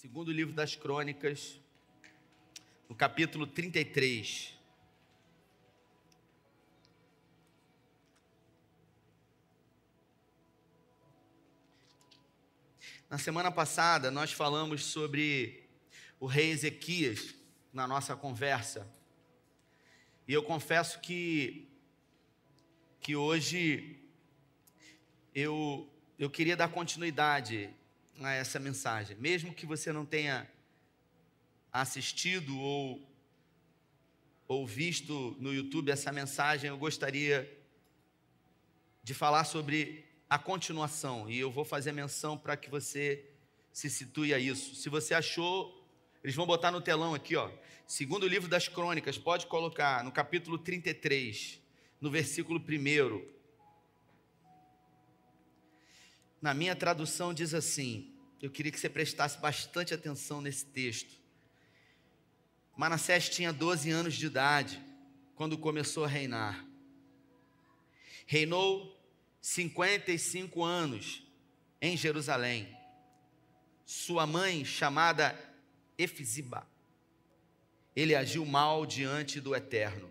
Segundo livro das Crônicas, no capítulo 33. Na semana passada, nós falamos sobre o rei Ezequias na nossa conversa. E eu confesso que, que hoje eu, eu queria dar continuidade a essa mensagem, mesmo que você não tenha assistido ou, ou visto no YouTube essa mensagem, eu gostaria de falar sobre a continuação, e eu vou fazer menção para que você se situe a isso. Se você achou, eles vão botar no telão aqui, ó. Segundo livro das Crônicas, pode colocar no capítulo 33, no versículo 1. Na minha tradução diz assim: eu queria que você prestasse bastante atenção nesse texto. Manassés tinha 12 anos de idade quando começou a reinar. Reinou 55 anos em Jerusalém. Sua mãe, chamada Efiziba, ele agiu mal diante do Eterno.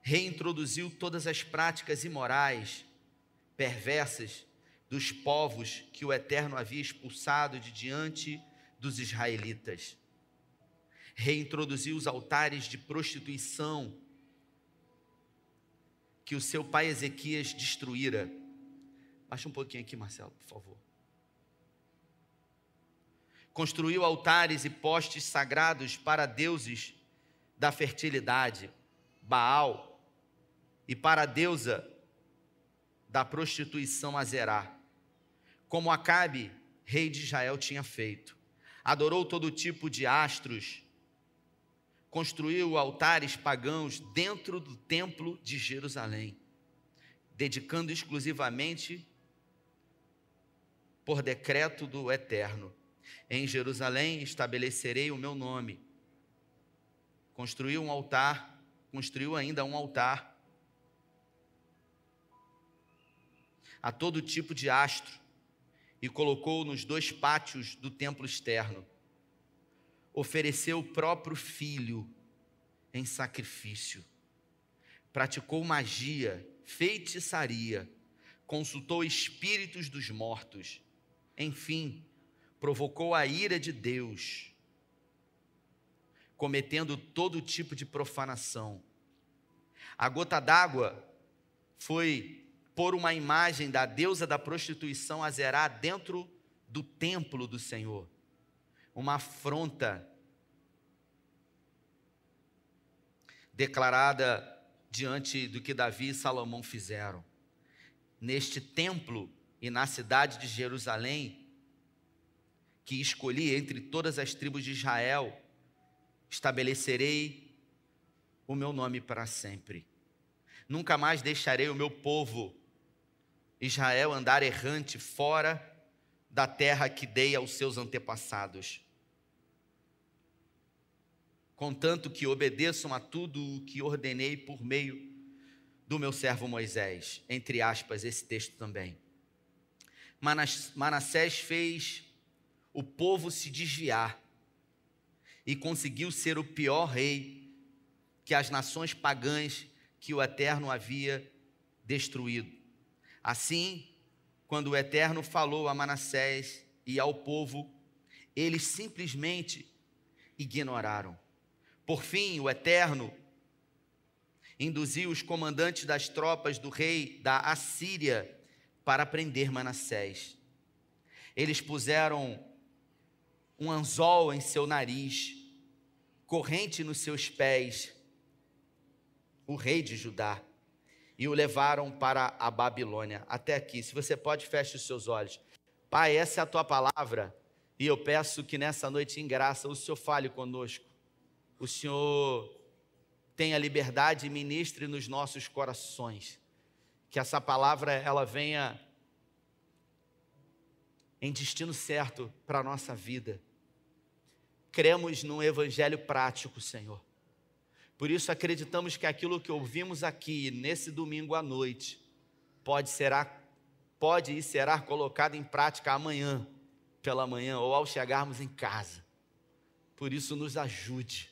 Reintroduziu todas as práticas imorais perversas dos povos que o Eterno havia expulsado de diante dos israelitas. Reintroduziu os altares de prostituição que o seu pai Ezequias destruíra. Baixa um pouquinho aqui, Marcelo, por favor. Construiu altares e postes sagrados para deuses da fertilidade, Baal, e para a deusa da prostituição a Zerá, como Acabe, rei de Israel, tinha feito. Adorou todo tipo de astros, construiu altares pagãos dentro do templo de Jerusalém, dedicando exclusivamente por decreto do Eterno. Em Jerusalém estabelecerei o meu nome. Construiu um altar, construiu ainda um altar a todo tipo de astro e colocou nos dois pátios do templo externo. Ofereceu o próprio filho em sacrifício. Praticou magia, feitiçaria, consultou espíritos dos mortos. Enfim, provocou a ira de Deus, cometendo todo tipo de profanação. A gota d'água foi pôr uma imagem da deusa da prostituição Azerá dentro do templo do Senhor. Uma afronta declarada diante do que Davi e Salomão fizeram. Neste templo e na cidade de Jerusalém, que escolhi entre todas as tribos de Israel, estabelecerei o meu nome para sempre. Nunca mais deixarei o meu povo Israel andar errante fora da terra que dei aos seus antepassados. Contanto que obedeçam a tudo o que ordenei por meio do meu servo Moisés. Entre aspas, esse texto também. Manassés fez o povo se desviar e conseguiu ser o pior rei que as nações pagãs que o Eterno havia destruído. Assim, quando o Eterno falou a Manassés e ao povo, eles simplesmente ignoraram. Por fim, o Eterno induziu os comandantes das tropas do rei da Assíria para prender Manassés. Eles puseram um anzol em seu nariz, corrente nos seus pés, o rei de Judá e o levaram para a Babilônia. Até aqui, se você pode, feche os seus olhos. Pai, essa é a tua palavra e eu peço que nessa noite, em graça, o Senhor fale conosco. O Senhor tenha liberdade e ministre nos nossos corações. Que essa palavra ela venha em destino certo para a nossa vida. Cremos num evangelho prático, Senhor. Por isso acreditamos que aquilo que ouvimos aqui nesse domingo à noite pode será pode e será colocado em prática amanhã pela manhã ou ao chegarmos em casa. Por isso, nos ajude.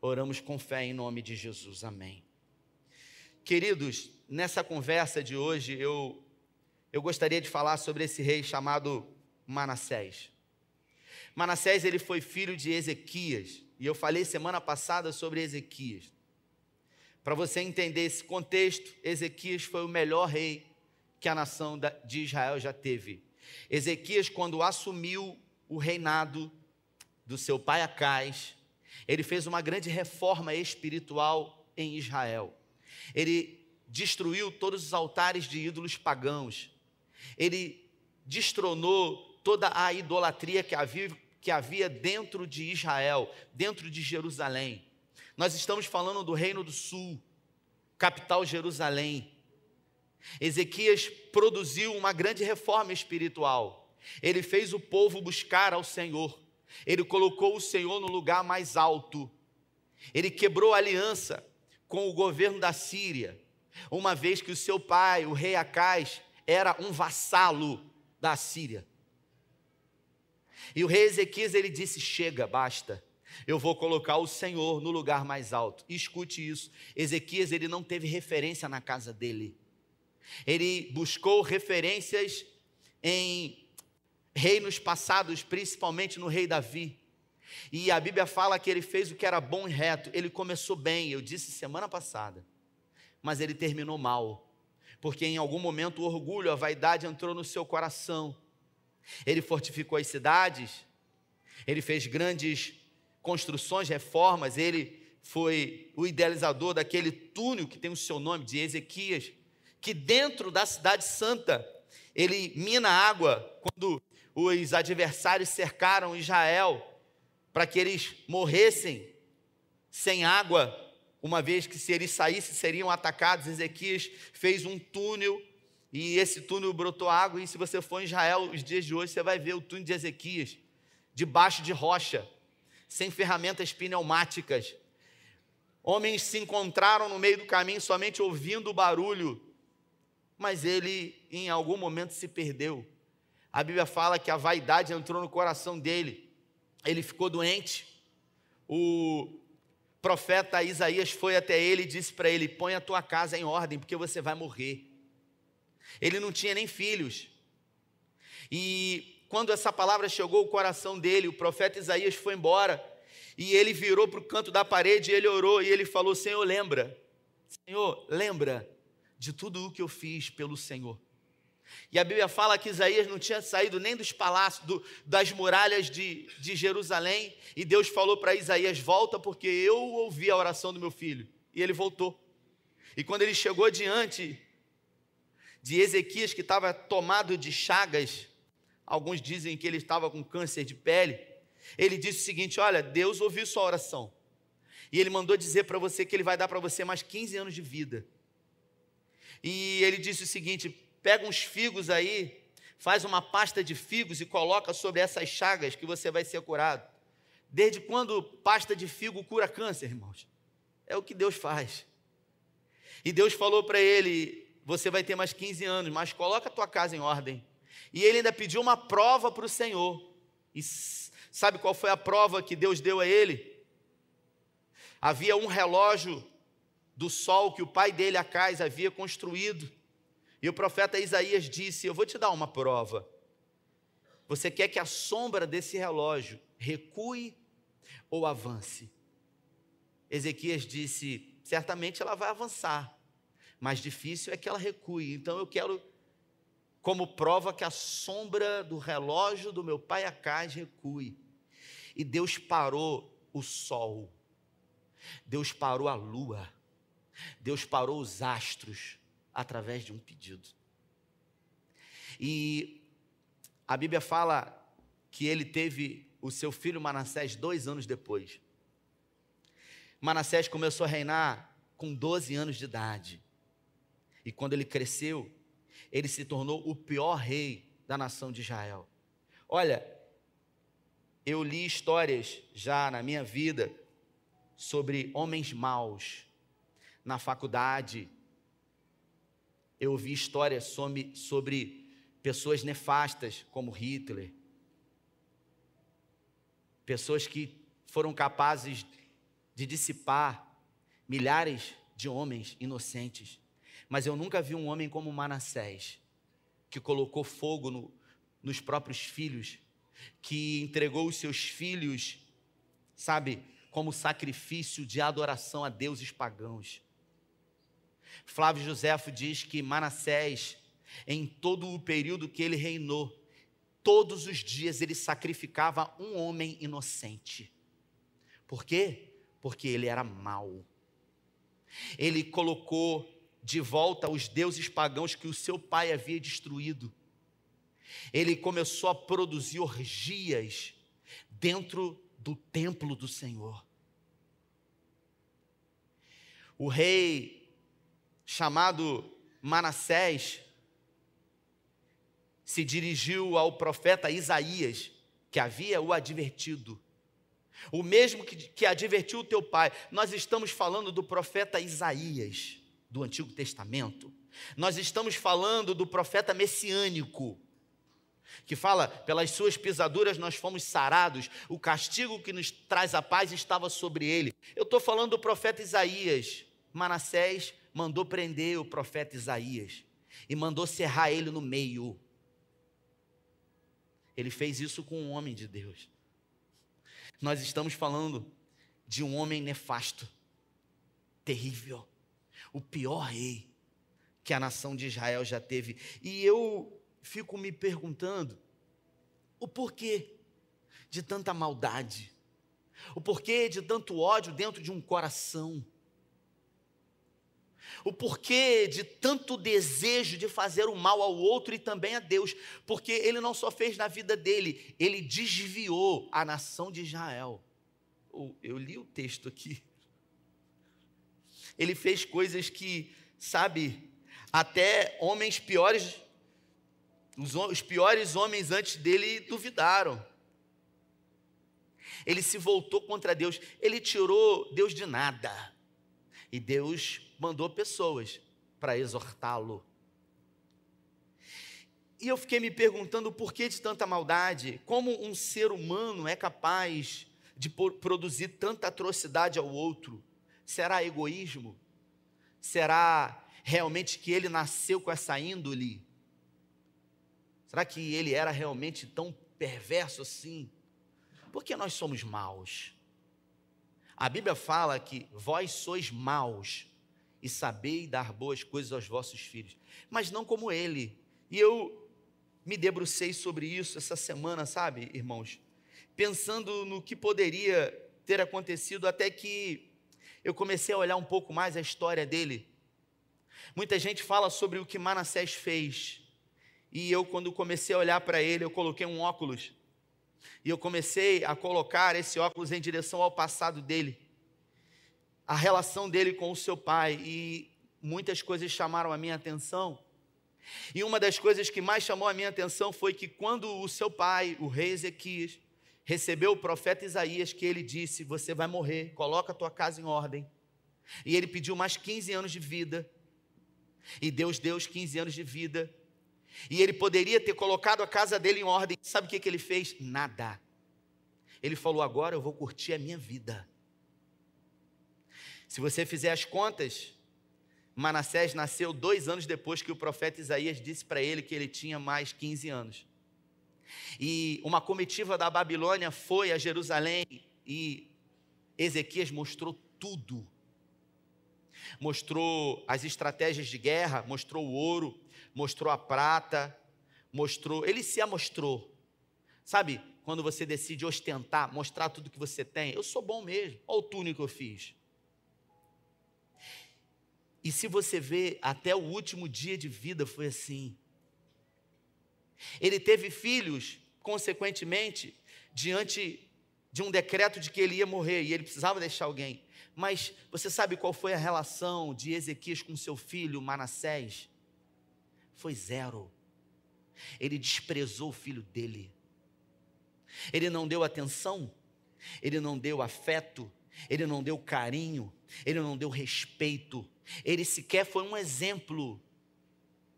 Oramos com fé em nome de Jesus. Amém. Queridos, nessa conversa de hoje, eu, eu gostaria de falar sobre esse rei chamado Manassés. Manassés ele foi filho de Ezequias, e eu falei semana passada sobre Ezequias. Para você entender esse contexto, Ezequias foi o melhor rei que a nação de Israel já teve. Ezequias, quando assumiu o reinado do seu pai Acais, ele fez uma grande reforma espiritual em Israel. Ele destruiu todos os altares de ídolos pagãos. Ele destronou toda a idolatria que havia, que havia dentro de Israel, dentro de Jerusalém. Nós estamos falando do Reino do Sul, capital Jerusalém. Ezequias produziu uma grande reforma espiritual. Ele fez o povo buscar ao Senhor. Ele colocou o Senhor no lugar mais alto. Ele quebrou aliança com o governo da Síria, uma vez que o seu pai, o rei Acais, era um vassalo da Síria. E o rei Ezequias ele disse: "Chega, basta. Eu vou colocar o Senhor no lugar mais alto". Escute isso. Ezequias ele não teve referência na casa dele. Ele buscou referências em reinos passados, principalmente no rei Davi. E a Bíblia fala que ele fez o que era bom e reto. Ele começou bem, eu disse semana passada, mas ele terminou mal, porque em algum momento o orgulho, a vaidade entrou no seu coração. Ele fortificou as cidades, ele fez grandes construções, reformas, ele foi o idealizador daquele túnel que tem o seu nome, de Ezequias, que dentro da cidade santa, ele mina água quando os adversários cercaram Israel para que eles morressem sem água, uma vez que se eles saíssem seriam atacados. Ezequias fez um túnel e esse túnel brotou água. E se você for em Israel os dias de hoje, você vai ver o túnel de Ezequias, debaixo de rocha, sem ferramentas pneumáticas. Homens se encontraram no meio do caminho somente ouvindo o barulho, mas ele em algum momento se perdeu. A Bíblia fala que a vaidade entrou no coração dele. Ele ficou doente. O profeta Isaías foi até ele e disse para ele: Põe a tua casa em ordem, porque você vai morrer. Ele não tinha nem filhos. E quando essa palavra chegou ao coração dele, o profeta Isaías foi embora. E ele virou para o canto da parede e ele orou e ele falou: Senhor, lembra, Senhor, lembra de tudo o que eu fiz pelo Senhor. E a Bíblia fala que Isaías não tinha saído nem dos palácios, do, das muralhas de, de Jerusalém, e Deus falou para Isaías: Volta, porque eu ouvi a oração do meu filho. E ele voltou. E quando ele chegou diante de Ezequias, que estava tomado de chagas, alguns dizem que ele estava com câncer de pele, ele disse o seguinte: Olha, Deus ouviu sua oração, e ele mandou dizer para você que ele vai dar para você mais 15 anos de vida. E ele disse o seguinte: pega uns figos aí, faz uma pasta de figos e coloca sobre essas chagas que você vai ser curado. Desde quando pasta de figo cura câncer, irmãos? É o que Deus faz. E Deus falou para ele: você vai ter mais 15 anos, mas coloca a tua casa em ordem. E ele ainda pediu uma prova para o Senhor. E sabe qual foi a prova que Deus deu a ele? Havia um relógio do sol que o pai dele, Acais, havia construído. E o profeta Isaías disse: Eu vou te dar uma prova. Você quer que a sombra desse relógio recue ou avance? Ezequias disse: Certamente ela vai avançar, mas difícil é que ela recue. Então eu quero, como prova, que a sombra do relógio do meu pai Acais recue. E Deus parou o sol, Deus parou a lua, Deus parou os astros, através de um pedido. E a Bíblia fala que ele teve o seu filho Manassés dois anos depois. Manassés começou a reinar com 12 anos de idade. E quando ele cresceu, ele se tornou o pior rei da nação de Israel. Olha, eu li histórias já na minha vida sobre homens maus na faculdade, eu ouvi histórias sobre, sobre pessoas nefastas, como Hitler, pessoas que foram capazes de dissipar milhares de homens inocentes. Mas eu nunca vi um homem como Manassés, que colocou fogo no, nos próprios filhos, que entregou os seus filhos, sabe, como sacrifício de adoração a deuses pagãos. Flávio Joséfo diz que Manassés, em todo o período que ele reinou, todos os dias ele sacrificava um homem inocente. Por quê? Porque ele era mau. Ele colocou de volta os deuses pagãos que o seu pai havia destruído. Ele começou a produzir orgias dentro do templo do Senhor. O rei chamado Manassés se dirigiu ao profeta Isaías, que havia o advertido. O mesmo que, que advertiu o teu pai. Nós estamos falando do profeta Isaías, do Antigo Testamento. Nós estamos falando do profeta messiânico, que fala: pelas suas pisaduras nós fomos sarados, o castigo que nos traz a paz estava sobre ele. Eu estou falando do profeta Isaías. Manassés mandou prender o profeta Isaías e mandou serrar ele no meio. Ele fez isso com um homem de Deus. Nós estamos falando de um homem nefasto, terrível, o pior rei que a nação de Israel já teve. E eu fico me perguntando o porquê de tanta maldade, o porquê de tanto ódio dentro de um coração o porquê de tanto desejo de fazer o mal ao outro e também a Deus, porque ele não só fez na vida dele, ele desviou a nação de Israel. Eu li o texto aqui. Ele fez coisas que, sabe, até homens piores, os, os piores homens antes dele duvidaram. Ele se voltou contra Deus, ele tirou Deus de nada. E Deus mandou pessoas para exortá-lo. E eu fiquei me perguntando o porquê de tanta maldade, como um ser humano é capaz de produzir tanta atrocidade ao outro? Será egoísmo? Será realmente que ele nasceu com essa índole? Será que ele era realmente tão perverso assim? Porque nós somos maus. A Bíblia fala que vós sois maus e sabei dar boas coisas aos vossos filhos, mas não como ele. E eu me debrucei sobre isso essa semana, sabe, irmãos? Pensando no que poderia ter acontecido até que eu comecei a olhar um pouco mais a história dele. Muita gente fala sobre o que Manassés fez. E eu, quando comecei a olhar para ele, eu coloquei um óculos e eu comecei a colocar esse óculos em direção ao passado dele, a relação dele com o seu pai, e muitas coisas chamaram a minha atenção. E uma das coisas que mais chamou a minha atenção foi que quando o seu pai, o rei Ezequias, recebeu o profeta Isaías, que ele disse: Você vai morrer, coloca a tua casa em ordem. E ele pediu mais 15 anos de vida. E Deus deu os 15 anos de vida. E ele poderia ter colocado a casa dele em ordem. Sabe o que, que ele fez? Nada. Ele falou: agora eu vou curtir a minha vida. Se você fizer as contas, Manassés nasceu dois anos depois que o profeta Isaías disse para ele que ele tinha mais 15 anos. E uma comitiva da Babilônia foi a Jerusalém e Ezequias mostrou tudo. Mostrou as estratégias de guerra, mostrou o ouro, mostrou a prata, mostrou, ele se amostrou. Sabe, quando você decide ostentar, mostrar tudo que você tem, eu sou bom mesmo, olha o túnel que eu fiz. E se você vê, até o último dia de vida foi assim. Ele teve filhos, consequentemente, diante de um decreto de que ele ia morrer e ele precisava deixar alguém. Mas você sabe qual foi a relação de Ezequias com seu filho Manassés? foi zero. Ele desprezou o filho dele. Ele não deu atenção, ele não deu afeto, ele não deu carinho, ele não deu respeito, ele sequer foi um exemplo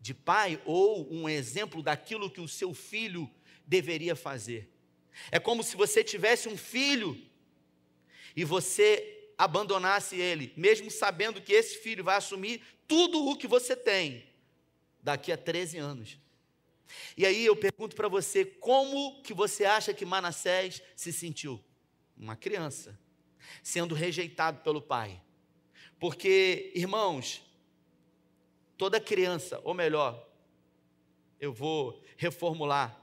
de pai ou um exemplo daquilo que o seu filho deveria fazer. É como se você tivesse um filho e você abandonasse ele, mesmo sabendo que esse filho vai assumir tudo o que você tem daqui a 13 anos. E aí eu pergunto para você, como que você acha que Manassés se sentiu? Uma criança, sendo rejeitado pelo pai. Porque, irmãos, toda criança, ou melhor, eu vou reformular.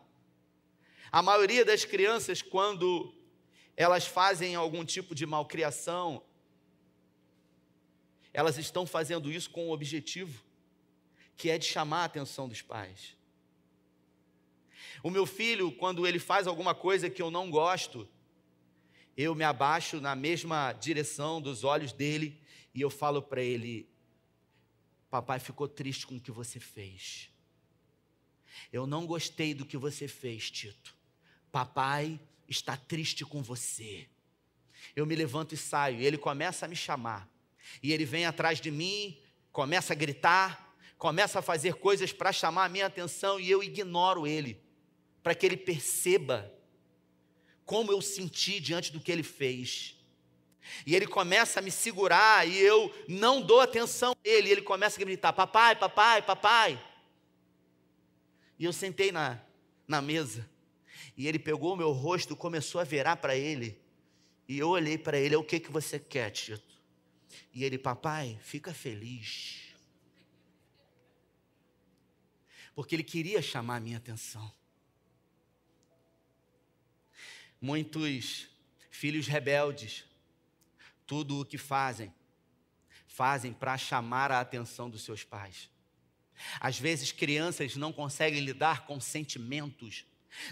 A maioria das crianças, quando elas fazem algum tipo de malcriação, elas estão fazendo isso com um objetivo, que é de chamar a atenção dos pais. O meu filho, quando ele faz alguma coisa que eu não gosto, eu me abaixo na mesma direção dos olhos dele e eu falo para ele: Papai ficou triste com o que você fez. Eu não gostei do que você fez, Tito. Papai está triste com você. Eu me levanto e saio, e ele começa a me chamar. E ele vem atrás de mim, começa a gritar, começa a fazer coisas para chamar a minha atenção e eu ignoro ele, para que ele perceba como eu senti diante do que ele fez. E ele começa a me segurar e eu não dou atenção a ele. E ele começa a gritar: Papai, papai, papai. E eu sentei na, na mesa. E ele pegou o meu rosto, começou a virar para ele. E eu olhei para ele: O que, que você quer, Tito? E ele, papai, fica feliz. Porque ele queria chamar a minha atenção. Muitos filhos rebeldes, tudo o que fazem, fazem para chamar a atenção dos seus pais. Às vezes, crianças não conseguem lidar com sentimentos,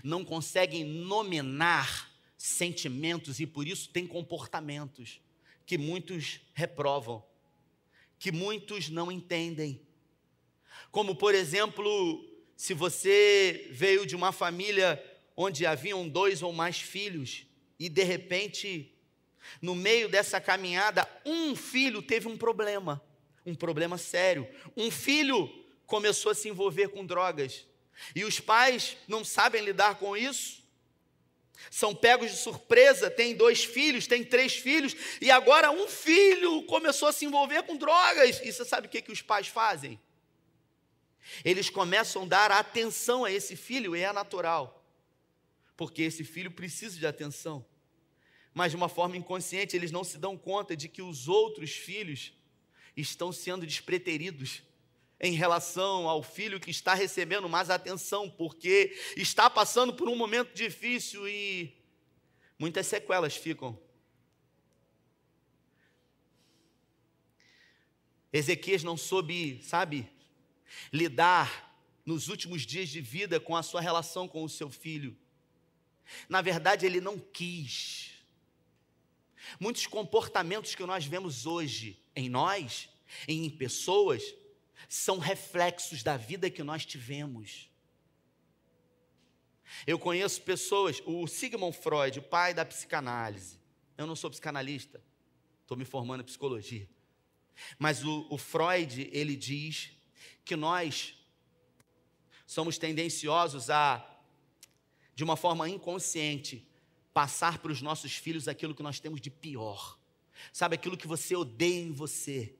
não conseguem nominar sentimentos e por isso têm comportamentos que muitos reprovam, que muitos não entendem. Como, por exemplo, se você veio de uma família onde haviam dois ou mais filhos e de repente, no meio dessa caminhada, um filho teve um problema, um problema sério. Um filho começou a se envolver com drogas e os pais não sabem lidar com isso são pegos de surpresa, tem dois filhos, tem três filhos, e agora um filho começou a se envolver com drogas. E você sabe o que, que os pais fazem? Eles começam a dar atenção a esse filho, e é natural, porque esse filho precisa de atenção. Mas de uma forma inconsciente, eles não se dão conta de que os outros filhos estão sendo despreteridos em relação ao filho que está recebendo mais atenção, porque está passando por um momento difícil e muitas sequelas ficam. Ezequias não soube, sabe, lidar nos últimos dias de vida com a sua relação com o seu filho. Na verdade, ele não quis. Muitos comportamentos que nós vemos hoje em nós, em pessoas, são reflexos da vida que nós tivemos. Eu conheço pessoas, o Sigmund Freud, o pai da psicanálise. Eu não sou psicanalista, estou me formando em psicologia. Mas o, o Freud, ele diz que nós somos tendenciosos a, de uma forma inconsciente, passar para os nossos filhos aquilo que nós temos de pior. Sabe, aquilo que você odeia em você.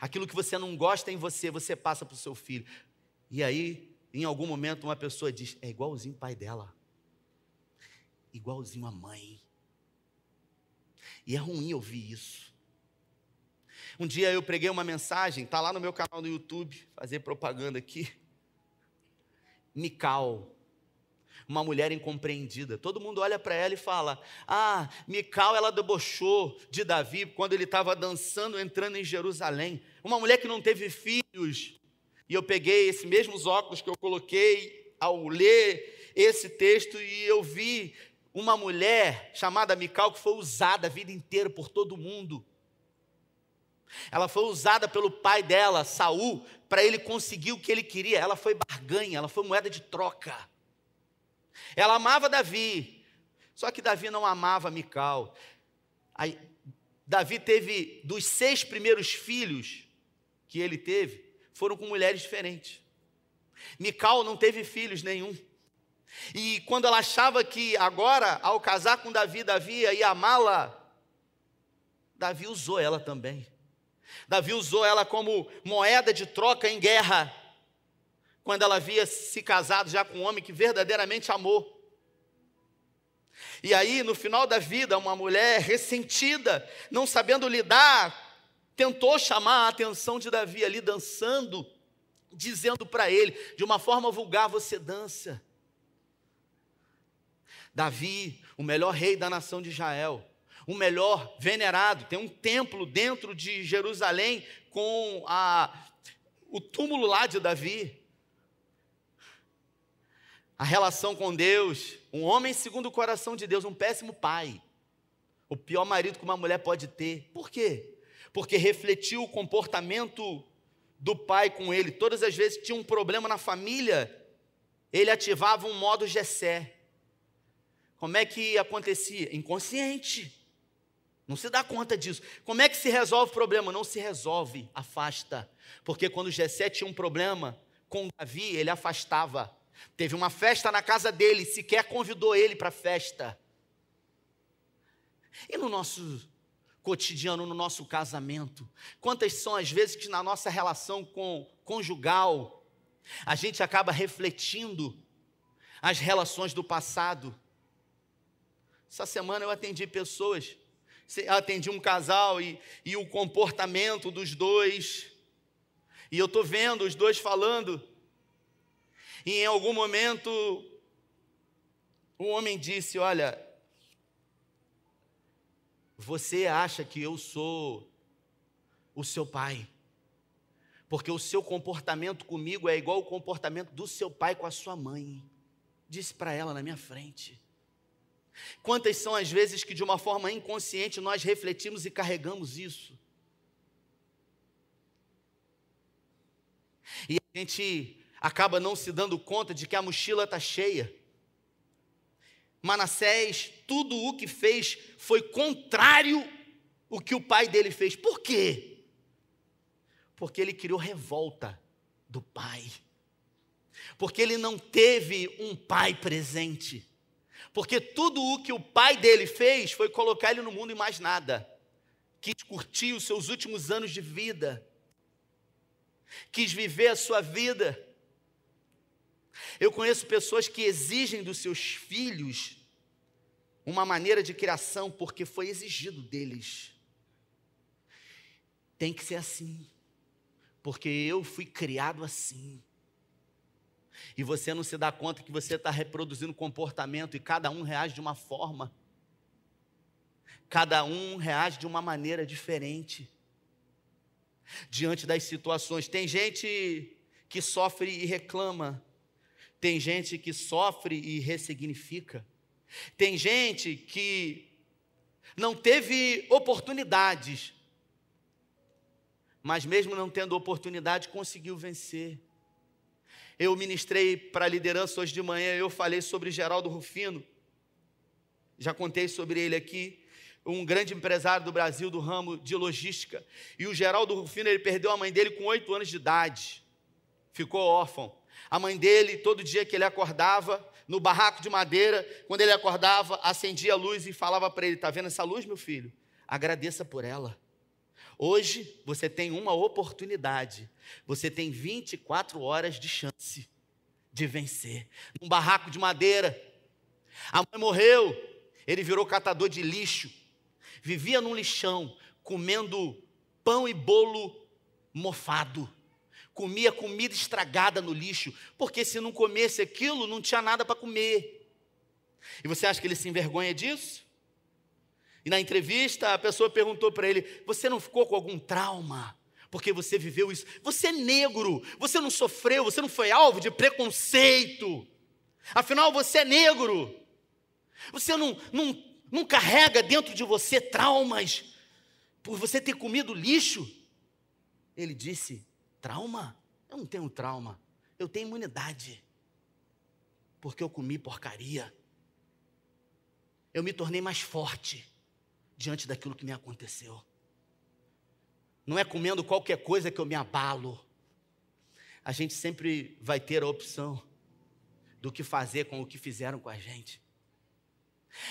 Aquilo que você não gosta em você, você passa para o seu filho. E aí, em algum momento, uma pessoa diz: é igualzinho o pai dela, igualzinho a mãe. E é ruim ouvir isso. Um dia eu preguei uma mensagem, está lá no meu canal no YouTube, fazer propaganda aqui. Mical, uma mulher incompreendida. Todo mundo olha para ela e fala: Ah, Mical, ela debochou de Davi quando ele estava dançando, entrando em Jerusalém. Uma mulher que não teve filhos. E eu peguei esses mesmos óculos que eu coloquei ao ler esse texto e eu vi uma mulher chamada Mical que foi usada a vida inteira por todo mundo. Ela foi usada pelo pai dela, Saul, para ele conseguir o que ele queria. Ela foi barganha, ela foi moeda de troca. Ela amava Davi, só que Davi não amava Mical. Aí, Davi teve, dos seis primeiros filhos que ele teve, foram com mulheres diferentes. Mical não teve filhos nenhum. E quando ela achava que agora, ao casar com Davi, Davi ia amá-la, Davi usou ela também. Davi usou ela como moeda de troca em guerra, quando ela havia se casado já com um homem que verdadeiramente amou. E aí, no final da vida, uma mulher ressentida, não sabendo lidar, tentou chamar a atenção de Davi ali dançando, dizendo para ele, de uma forma vulgar: Você dança. Davi, o melhor rei da nação de Israel, o melhor venerado, tem um templo dentro de Jerusalém com a, o túmulo lá de Davi. A relação com Deus, um homem segundo o coração de Deus, um péssimo pai, o pior marido que uma mulher pode ter. Por quê? Porque refletiu o comportamento do pai com ele. Todas as vezes que tinha um problema na família, ele ativava um modo Gessé. Como é que acontecia? Inconsciente. Não se dá conta disso. Como é que se resolve o problema? Não se resolve, afasta. Porque quando Jessé tinha um problema com Davi, ele afastava. Teve uma festa na casa dele, sequer convidou ele para a festa. E no nosso cotidiano, no nosso casamento, quantas são as vezes que na nossa relação com conjugal, a gente acaba refletindo as relações do passado essa semana eu atendi pessoas, atendi um casal e, e o comportamento dos dois, e eu estou vendo os dois falando, e em algum momento o homem disse: Olha, você acha que eu sou o seu pai, porque o seu comportamento comigo é igual ao comportamento do seu pai com a sua mãe. Disse para ela na minha frente. Quantas são as vezes que de uma forma inconsciente nós refletimos e carregamos isso? E a gente acaba não se dando conta de que a mochila está cheia. Manassés, tudo o que fez foi contrário o que o pai dele fez. Por quê? Porque ele criou revolta do pai. Porque ele não teve um pai presente. Porque tudo o que o pai dele fez foi colocar ele no mundo e mais nada. Quis curtir os seus últimos anos de vida. Quis viver a sua vida. Eu conheço pessoas que exigem dos seus filhos uma maneira de criação porque foi exigido deles. Tem que ser assim, porque eu fui criado assim. E você não se dá conta que você está reproduzindo comportamento e cada um reage de uma forma. Cada um reage de uma maneira diferente. Diante das situações. Tem gente que sofre e reclama. Tem gente que sofre e ressignifica. Tem gente que não teve oportunidades, mas mesmo não tendo oportunidade, conseguiu vencer. Eu ministrei para a liderança hoje de manhã, eu falei sobre Geraldo Rufino, já contei sobre ele aqui, um grande empresário do Brasil do ramo de logística. E o Geraldo Rufino, ele perdeu a mãe dele com oito anos de idade, ficou órfão. A mãe dele, todo dia que ele acordava, no barraco de madeira, quando ele acordava, acendia a luz e falava para ele: Está vendo essa luz, meu filho? Agradeça por ela. Hoje você tem uma oportunidade, você tem 24 horas de chance de vencer. Num barraco de madeira, a mãe morreu, ele virou catador de lixo, vivia num lixão, comendo pão e bolo mofado. Comia comida estragada no lixo, porque se não comesse aquilo, não tinha nada para comer. E você acha que ele se envergonha disso? E na entrevista a pessoa perguntou para ele: Você não ficou com algum trauma? Porque você viveu isso. Você é negro, você não sofreu, você não foi alvo de preconceito. Afinal, você é negro. Você não, não, não carrega dentro de você traumas por você ter comido lixo. Ele disse: Trauma? Eu não tenho trauma. Eu tenho imunidade. Porque eu comi porcaria. Eu me tornei mais forte diante daquilo que me aconteceu. Não é comendo qualquer coisa que eu me abalo. A gente sempre vai ter a opção do que fazer com o que fizeram com a gente.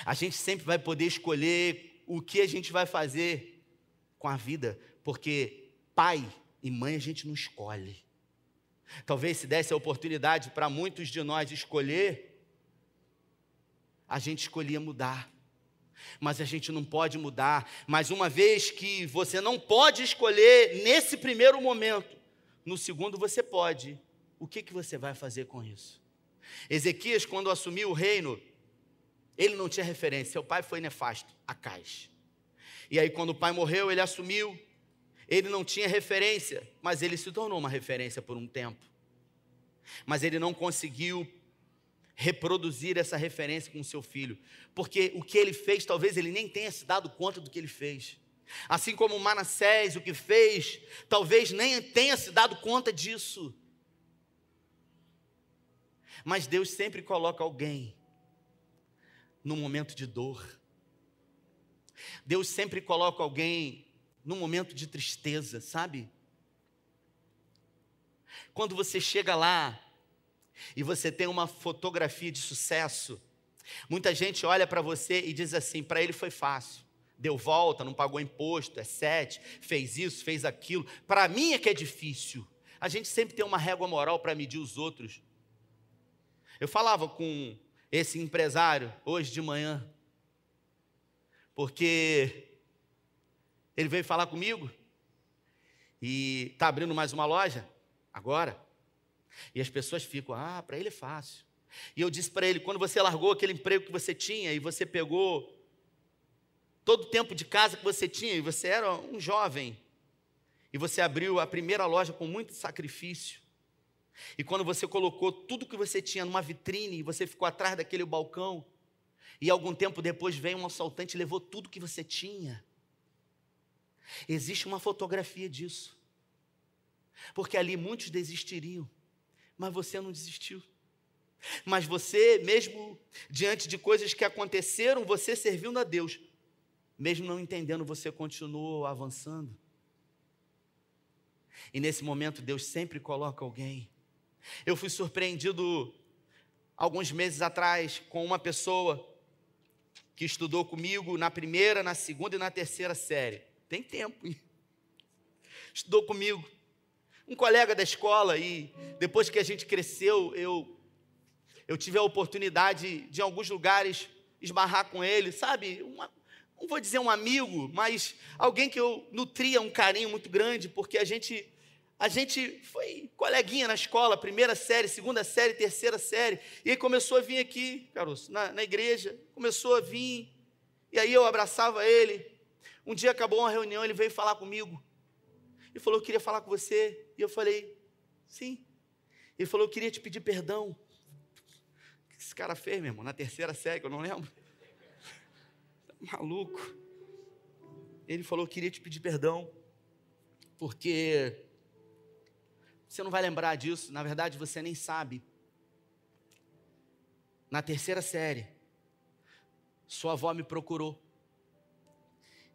A gente sempre vai poder escolher o que a gente vai fazer com a vida, porque pai e mãe a gente não escolhe. Talvez se desse a oportunidade para muitos de nós escolher, a gente escolhia mudar. Mas a gente não pode mudar. Mas uma vez que você não pode escolher nesse primeiro momento, no segundo você pode. O que, que você vai fazer com isso? Ezequias, quando assumiu o reino, ele não tinha referência. Seu pai foi nefasto, Acais. E aí, quando o pai morreu, ele assumiu. Ele não tinha referência, mas ele se tornou uma referência por um tempo. Mas ele não conseguiu reproduzir essa referência com seu filho, porque o que ele fez, talvez ele nem tenha se dado conta do que ele fez. Assim como Manassés, o que fez, talvez nem tenha se dado conta disso. Mas Deus sempre coloca alguém no momento de dor. Deus sempre coloca alguém no momento de tristeza, sabe? Quando você chega lá e você tem uma fotografia de sucesso, muita gente olha para você e diz assim: para ele foi fácil, deu volta, não pagou imposto, é sete, fez isso, fez aquilo. Para mim é que é difícil. A gente sempre tem uma régua moral para medir os outros. Eu falava com esse empresário hoje de manhã, porque ele veio falar comigo e está abrindo mais uma loja agora. E as pessoas ficam, ah, para ele é fácil. E eu disse para ele: quando você largou aquele emprego que você tinha e você pegou todo o tempo de casa que você tinha, e você era um jovem, e você abriu a primeira loja com muito sacrifício, e quando você colocou tudo que você tinha numa vitrine e você ficou atrás daquele balcão, e algum tempo depois veio um assaltante e levou tudo que você tinha. Existe uma fotografia disso. Porque ali muitos desistiriam mas você não desistiu. Mas você, mesmo diante de coisas que aconteceram, você servindo a Deus, mesmo não entendendo, você continuou avançando. E nesse momento, Deus sempre coloca alguém. Eu fui surpreendido alguns meses atrás com uma pessoa que estudou comigo na primeira, na segunda e na terceira série. Tem tempo? Estudou comigo um colega da escola e depois que a gente cresceu, eu eu tive a oportunidade de em alguns lugares esbarrar com ele, sabe? Uma, não vou dizer um amigo, mas alguém que eu nutria um carinho muito grande, porque a gente a gente foi coleguinha na escola, primeira série, segunda série, terceira série, e aí começou a vir aqui, caroço, na, na igreja, começou a vir, e aí eu abraçava ele. Um dia acabou uma reunião, ele veio falar comigo. Ele falou: Eu queria falar com você. E eu falei: Sim. Ele falou: Eu queria te pedir perdão. O que esse cara fez, meu irmão? Na terceira série, eu não lembro. Tá maluco. Ele falou: Eu queria te pedir perdão. Porque você não vai lembrar disso. Na verdade, você nem sabe. Na terceira série, sua avó me procurou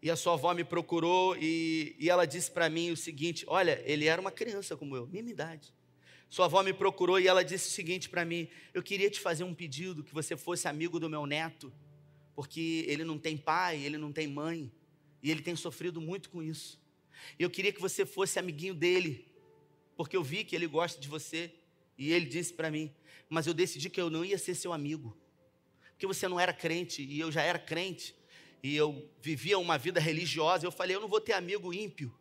e a sua avó me procurou e, e ela disse para mim o seguinte: Olha, ele era uma criança como eu, minha idade. Sua avó me procurou e ela disse o seguinte para mim: Eu queria te fazer um pedido que você fosse amigo do meu neto, porque ele não tem pai, ele não tem mãe, e ele tem sofrido muito com isso. E eu queria que você fosse amiguinho dele, porque eu vi que ele gosta de você. E ele disse para mim: Mas eu decidi que eu não ia ser seu amigo, porque você não era crente e eu já era crente e eu vivia uma vida religiosa, eu falei, eu não vou ter amigo ímpio.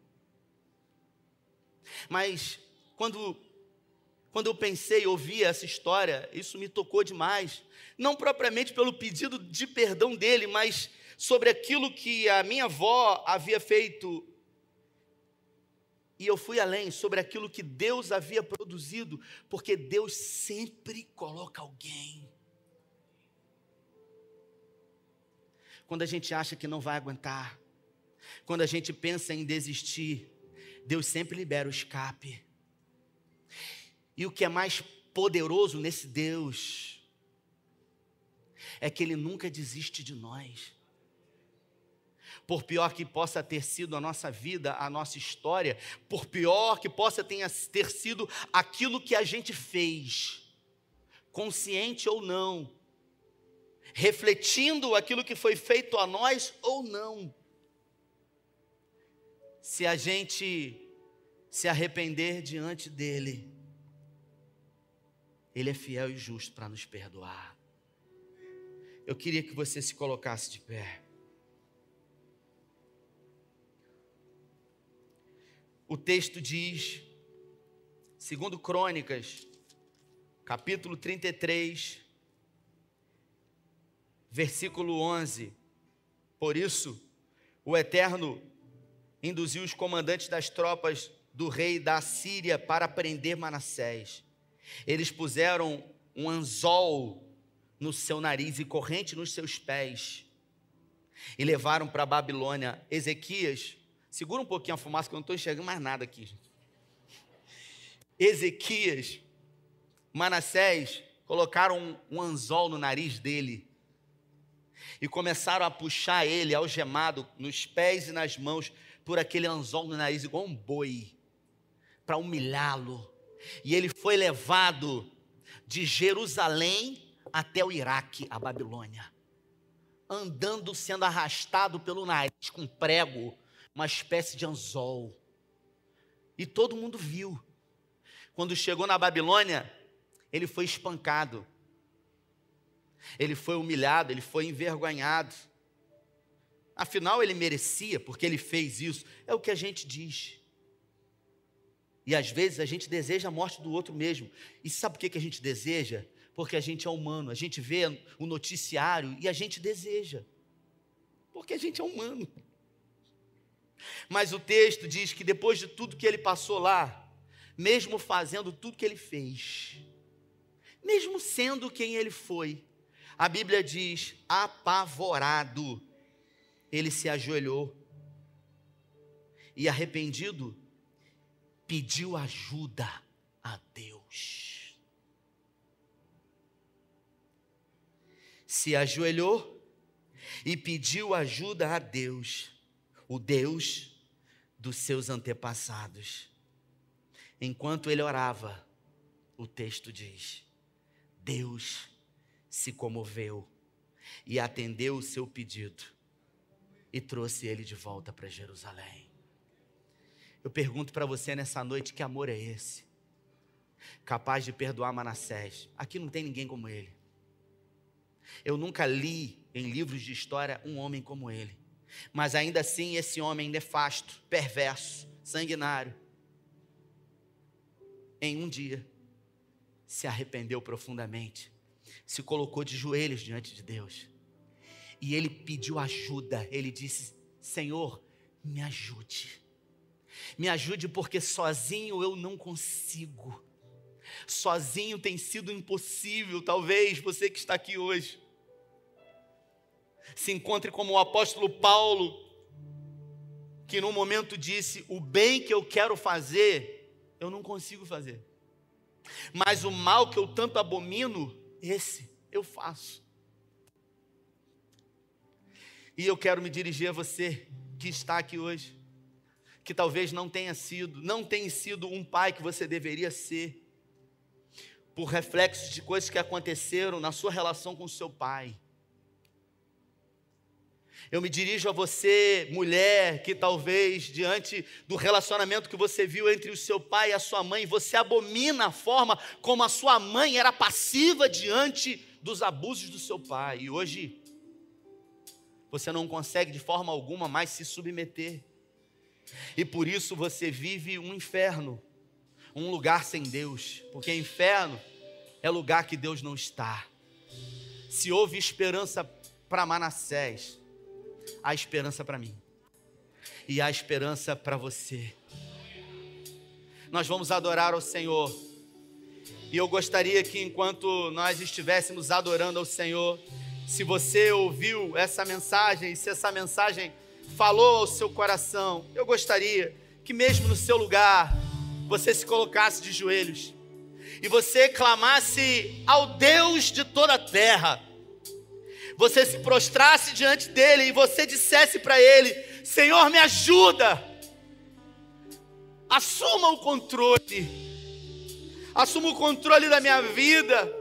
Mas quando quando eu pensei, ouvi essa história, isso me tocou demais. Não propriamente pelo pedido de perdão dele, mas sobre aquilo que a minha avó havia feito. E eu fui além, sobre aquilo que Deus havia produzido, porque Deus sempre coloca alguém quando a gente acha que não vai aguentar, quando a gente pensa em desistir, Deus sempre libera o escape. E o que é mais poderoso nesse Deus é que Ele nunca desiste de nós. Por pior que possa ter sido a nossa vida, a nossa história, por pior que possa ter sido aquilo que a gente fez, consciente ou não, refletindo aquilo que foi feito a nós ou não. Se a gente se arrepender diante dele, ele é fiel e justo para nos perdoar. Eu queria que você se colocasse de pé. O texto diz, segundo Crônicas, capítulo 33, versículo 11. Por isso, o Eterno induziu os comandantes das tropas do rei da Síria para prender Manassés. Eles puseram um anzol no seu nariz e corrente nos seus pés e levaram para a Babilônia Ezequias. Segura um pouquinho a fumaça que eu não estou enxergando mais nada aqui. Ezequias, Manassés, colocaram um, um anzol no nariz dele e começaram a puxar ele algemado nos pés e nas mãos por aquele anzol no nariz igual um boi para humilhá-lo e ele foi levado de Jerusalém até o Iraque, a Babilônia, andando, sendo arrastado pelo nariz com prego, uma espécie de anzol. E todo mundo viu. Quando chegou na Babilônia, ele foi espancado, ele foi humilhado, ele foi envergonhado. Afinal, ele merecia, porque ele fez isso. É o que a gente diz. E às vezes a gente deseja a morte do outro mesmo. E sabe por que, que a gente deseja? Porque a gente é humano, a gente vê o noticiário e a gente deseja. Porque a gente é humano. Mas o texto diz que depois de tudo que ele passou lá, mesmo fazendo tudo que ele fez, mesmo sendo quem ele foi, a Bíblia diz: apavorado, ele se ajoelhou e arrependido, pediu ajuda a Deus. Se ajoelhou e pediu ajuda a Deus, o Deus dos seus antepassados. Enquanto ele orava, o texto diz: Deus se comoveu e atendeu o seu pedido e trouxe ele de volta para Jerusalém. Eu pergunto para você nessa noite: que amor é esse? Capaz de perdoar Manassés. Aqui não tem ninguém como ele. Eu nunca li em livros de história um homem como ele. Mas ainda assim, esse homem nefasto, perverso, sanguinário, em um dia, se arrependeu profundamente, se colocou de joelhos diante de Deus. E ele pediu ajuda. Ele disse: Senhor, me ajude. Me ajude porque sozinho eu não consigo. Sozinho tem sido impossível. Talvez você que está aqui hoje se encontre como o apóstolo Paulo, que no momento disse: O bem que eu quero fazer, eu não consigo fazer. Mas o mal que eu tanto abomino, esse eu faço. E eu quero me dirigir a você que está aqui hoje que talvez não tenha sido, não tenha sido um pai que você deveria ser, por reflexos de coisas que aconteceram na sua relação com seu pai. Eu me dirijo a você, mulher, que talvez diante do relacionamento que você viu entre o seu pai e a sua mãe, você abomina a forma como a sua mãe era passiva diante dos abusos do seu pai. E hoje você não consegue de forma alguma mais se submeter. E por isso você vive um inferno, um lugar sem Deus, porque inferno é lugar que Deus não está. Se houve esperança para Manassés, há esperança para mim, e há esperança para você. Nós vamos adorar ao Senhor, e eu gostaria que enquanto nós estivéssemos adorando ao Senhor, se você ouviu essa mensagem, se essa mensagem falou ao seu coração, eu gostaria que, mesmo no seu lugar, você se colocasse de joelhos e você clamasse ao Deus de toda a terra. Você se prostrasse diante dele e você dissesse para ele: Senhor, me ajuda. Assuma o controle. Assuma o controle da minha vida.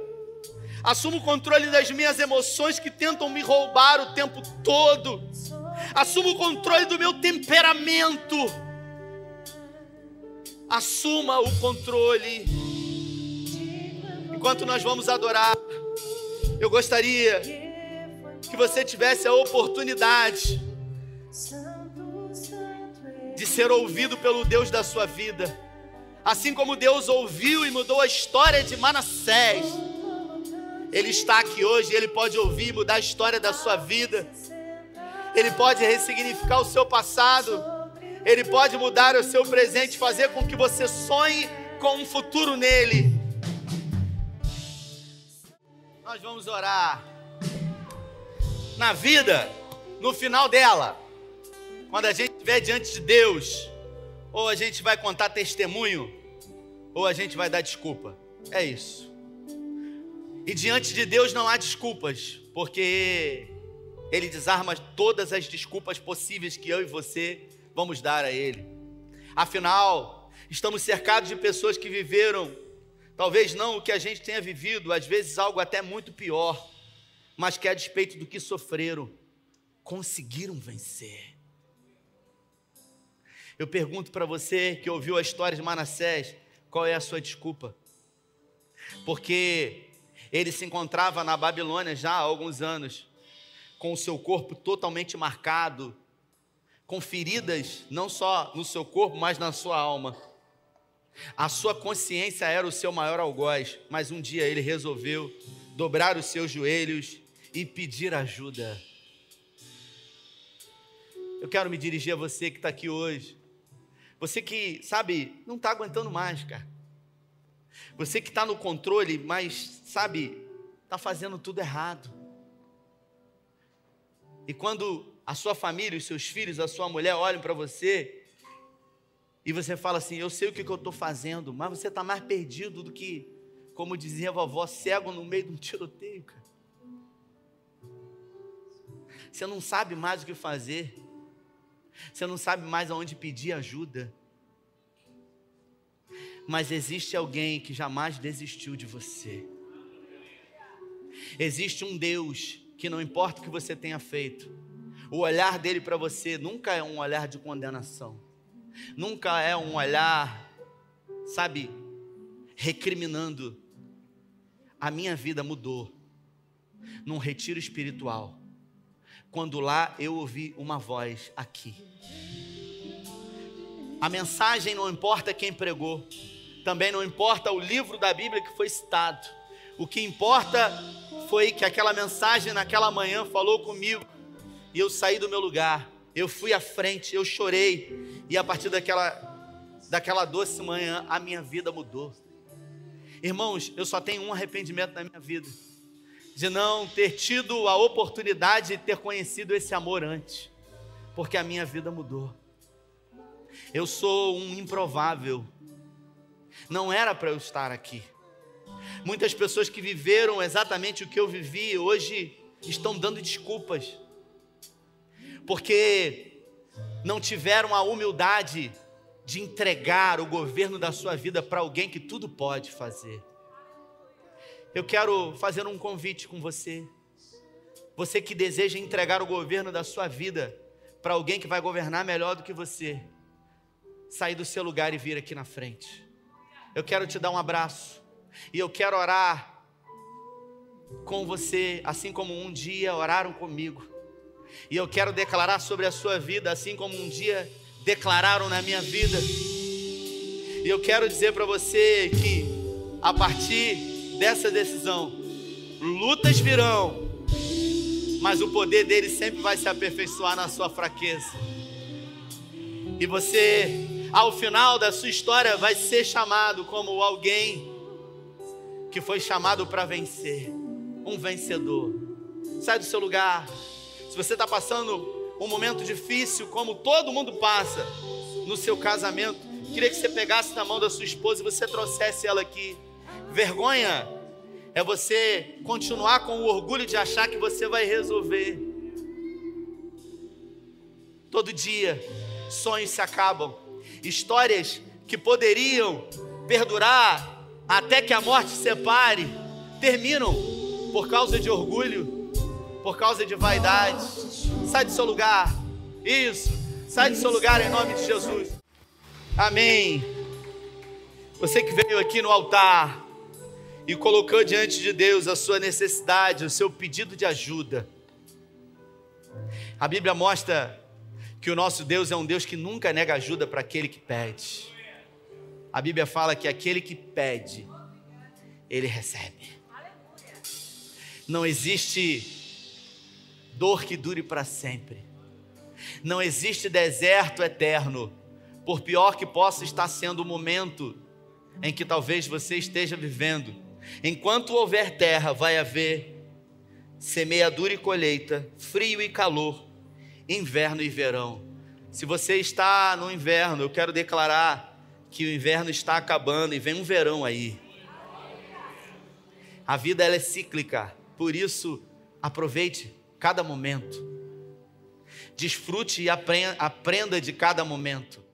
Assumo o controle das minhas emoções que tentam me roubar o tempo todo. Assumo o controle do meu temperamento. Assuma o controle. Enquanto nós vamos adorar, eu gostaria que você tivesse a oportunidade de ser ouvido pelo Deus da sua vida. Assim como Deus ouviu e mudou a história de Manassés ele está aqui hoje, ele pode ouvir, mudar a história da sua vida. Ele pode ressignificar o seu passado. Ele pode mudar o seu presente, fazer com que você sonhe com um futuro nele. Nós vamos orar. Na vida, no final dela, quando a gente estiver diante de Deus, ou a gente vai contar testemunho, ou a gente vai dar desculpa. É isso. E diante de Deus não há desculpas, porque Ele desarma todas as desculpas possíveis que eu e você vamos dar a Ele. Afinal, estamos cercados de pessoas que viveram, talvez não o que a gente tenha vivido, às vezes algo até muito pior, mas que a despeito do que sofreram, conseguiram vencer. Eu pergunto para você que ouviu a história de Manassés, qual é a sua desculpa? Porque ele se encontrava na Babilônia já há alguns anos, com o seu corpo totalmente marcado, com feridas não só no seu corpo, mas na sua alma. A sua consciência era o seu maior algoz, mas um dia ele resolveu dobrar os seus joelhos e pedir ajuda. Eu quero me dirigir a você que está aqui hoje. Você que, sabe, não está aguentando mais, cara. Você que está no controle, mas sabe, está fazendo tudo errado. E quando a sua família, os seus filhos, a sua mulher olham para você e você fala assim: Eu sei o que, que eu estou fazendo, mas você está mais perdido do que, como dizia a vovó, cego no meio de um tiroteio, cara. Você não sabe mais o que fazer, você não sabe mais aonde pedir ajuda mas existe alguém que jamais desistiu de você. Existe um Deus que não importa o que você tenha feito, o olhar dele para você nunca é um olhar de condenação, nunca é um olhar, sabe, recriminando. A minha vida mudou num retiro espiritual, quando lá eu ouvi uma voz aqui. A mensagem não importa quem pregou, também não importa o livro da Bíblia que foi citado. O que importa foi que aquela mensagem naquela manhã falou comigo e eu saí do meu lugar. Eu fui à frente, eu chorei e a partir daquela daquela doce manhã a minha vida mudou. Irmãos, eu só tenho um arrependimento na minha vida de não ter tido a oportunidade de ter conhecido esse amor antes, porque a minha vida mudou. Eu sou um improvável não era para eu estar aqui. Muitas pessoas que viveram exatamente o que eu vivi hoje estão dando desculpas, porque não tiveram a humildade de entregar o governo da sua vida para alguém que tudo pode fazer. Eu quero fazer um convite com você. Você que deseja entregar o governo da sua vida para alguém que vai governar melhor do que você, sair do seu lugar e vir aqui na frente eu quero te dar um abraço e eu quero orar com você, assim como um dia oraram comigo. E eu quero declarar sobre a sua vida, assim como um dia declararam na minha vida. E eu quero dizer para você que a partir dessa decisão, lutas virão, mas o poder dele sempre vai se aperfeiçoar na sua fraqueza. E você ao final da sua história vai ser chamado como alguém que foi chamado para vencer, um vencedor. Sai do seu lugar. Se você está passando um momento difícil, como todo mundo passa no seu casamento, queria que você pegasse na mão da sua esposa e você trouxesse ela aqui. Vergonha é você continuar com o orgulho de achar que você vai resolver. Todo dia, sonhos se acabam histórias que poderiam perdurar até que a morte separe, terminam. por causa de orgulho, por causa de vaidade. Sai do seu lugar. Isso. Sai do seu lugar em nome de Jesus. Amém. Você que veio aqui no altar e colocou diante de Deus a sua necessidade, o seu pedido de ajuda. A Bíblia mostra que o nosso Deus é um Deus que nunca nega ajuda para aquele que pede. A Bíblia fala que aquele que pede, ele recebe. Não existe dor que dure para sempre. Não existe deserto eterno, por pior que possa estar sendo o momento em que talvez você esteja vivendo. Enquanto houver terra, vai haver semeadura e colheita, frio e calor, inverno e verão. Se você está no inverno, eu quero declarar que o inverno está acabando e vem um verão aí. A vida ela é cíclica, por isso aproveite cada momento. Desfrute e aprenda de cada momento.